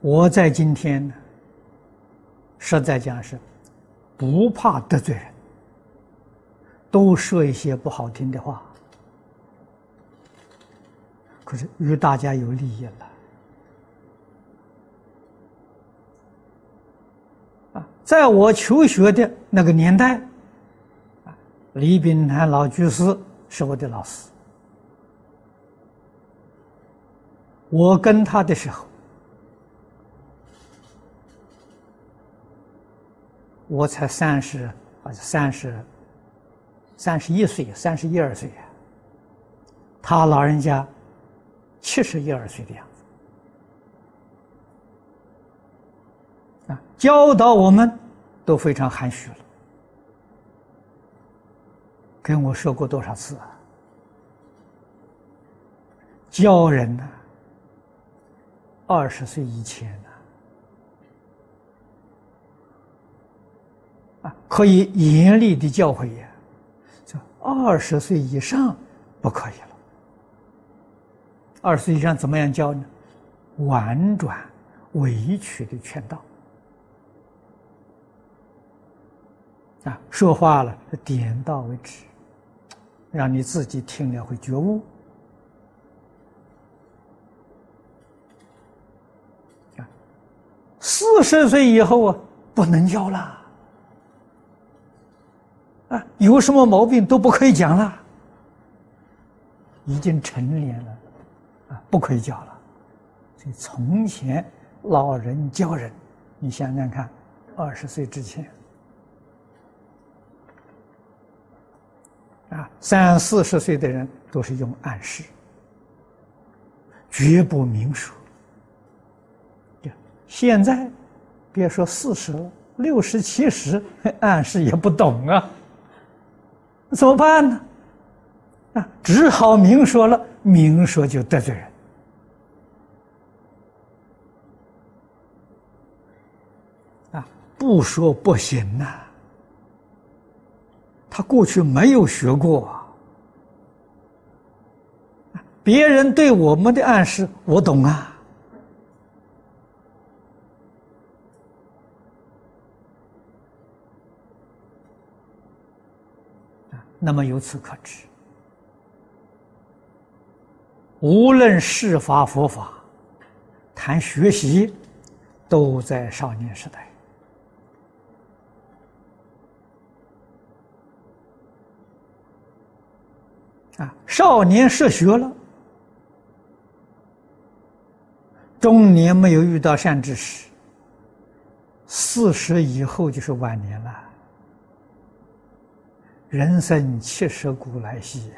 我在今天呢，实在讲是不怕得罪人，都说一些不好听的话，可是与大家有利益了。啊，在我求学的那个年代，啊，李炳南老居士是我的老师，我跟他的时候。我才三十，啊三十，三十一岁，三十一二岁呀。他老人家七十一二岁的样子，啊，教导我们都非常含蓄了。跟我说过多少次啊？教人呢，二十岁以前。可以严厉的教诲呀，就二十岁以上不可以了。二十岁以上怎么样教呢？婉转、委曲的劝导啊，说话了点到为止，让你自己听了会觉悟啊。四十岁以后啊，不能教了。有什么毛病都不可以讲了，已经成年了，啊，不可以讲了。所以从前老人教人，你想想看，二十岁之前，啊，三四十岁的人都是用暗示，绝不明说。现在别说四十了，六十、七十，暗示也不懂啊。怎么办呢？啊，只好明说了，明说就得罪人。啊，不说不行呐。他过去没有学过，别人对我们的暗示，我懂啊。那么由此可知，无论是法佛法，谈学习，都在少年时代。啊，少年涉学了，中年没有遇到善知识，四十以后就是晚年了。人生七十古来稀，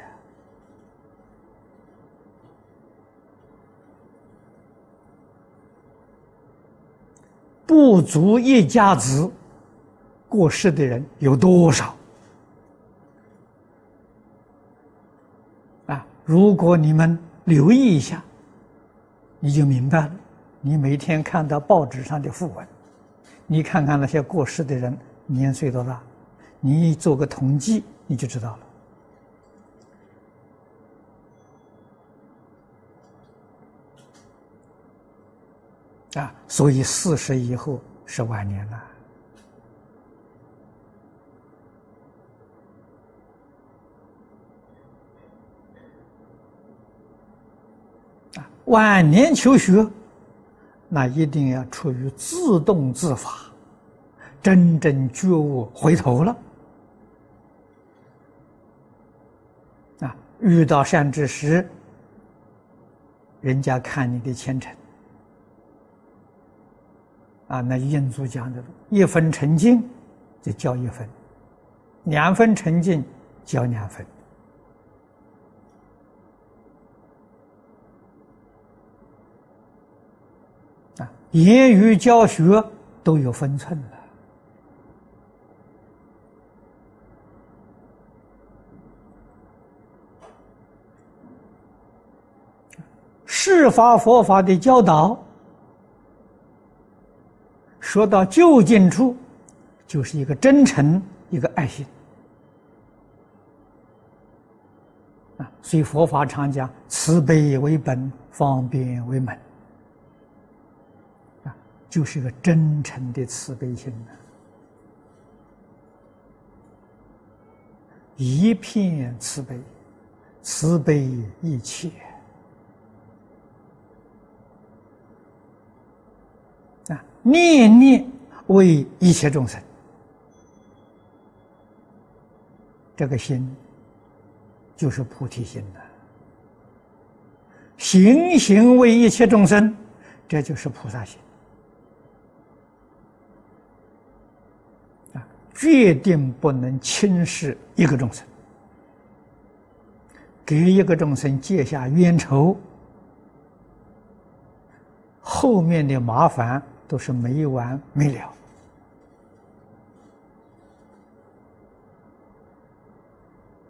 不足一家子过世的人有多少？啊！如果你们留意一下，你就明白了。你每天看到报纸上的讣文，你看看那些过世的人年岁多大？你做个统计，你就知道了。啊，所以四十以后是晚年了。啊，晚年求学，那一定要处于自动自发，真正觉悟，回头了。遇到善知识，人家看你的虔诚，啊，那印祖讲的，一分沉静就交一分，两分沉静交两分，啊，言语教学都有分寸了。释法佛法的教导，说到究竟处，就是一个真诚，一个爱心。啊。所以佛法常讲，慈悲为本，方便为门。啊就是一个真诚的慈悲心呐，一片慈悲，慈悲一切。念念为一切众生，这个心就是菩提心的。行行为一切众生，这就是菩萨心啊！决定不能轻视一个众生，给一个众生结下冤仇，后面的麻烦都是没完没了。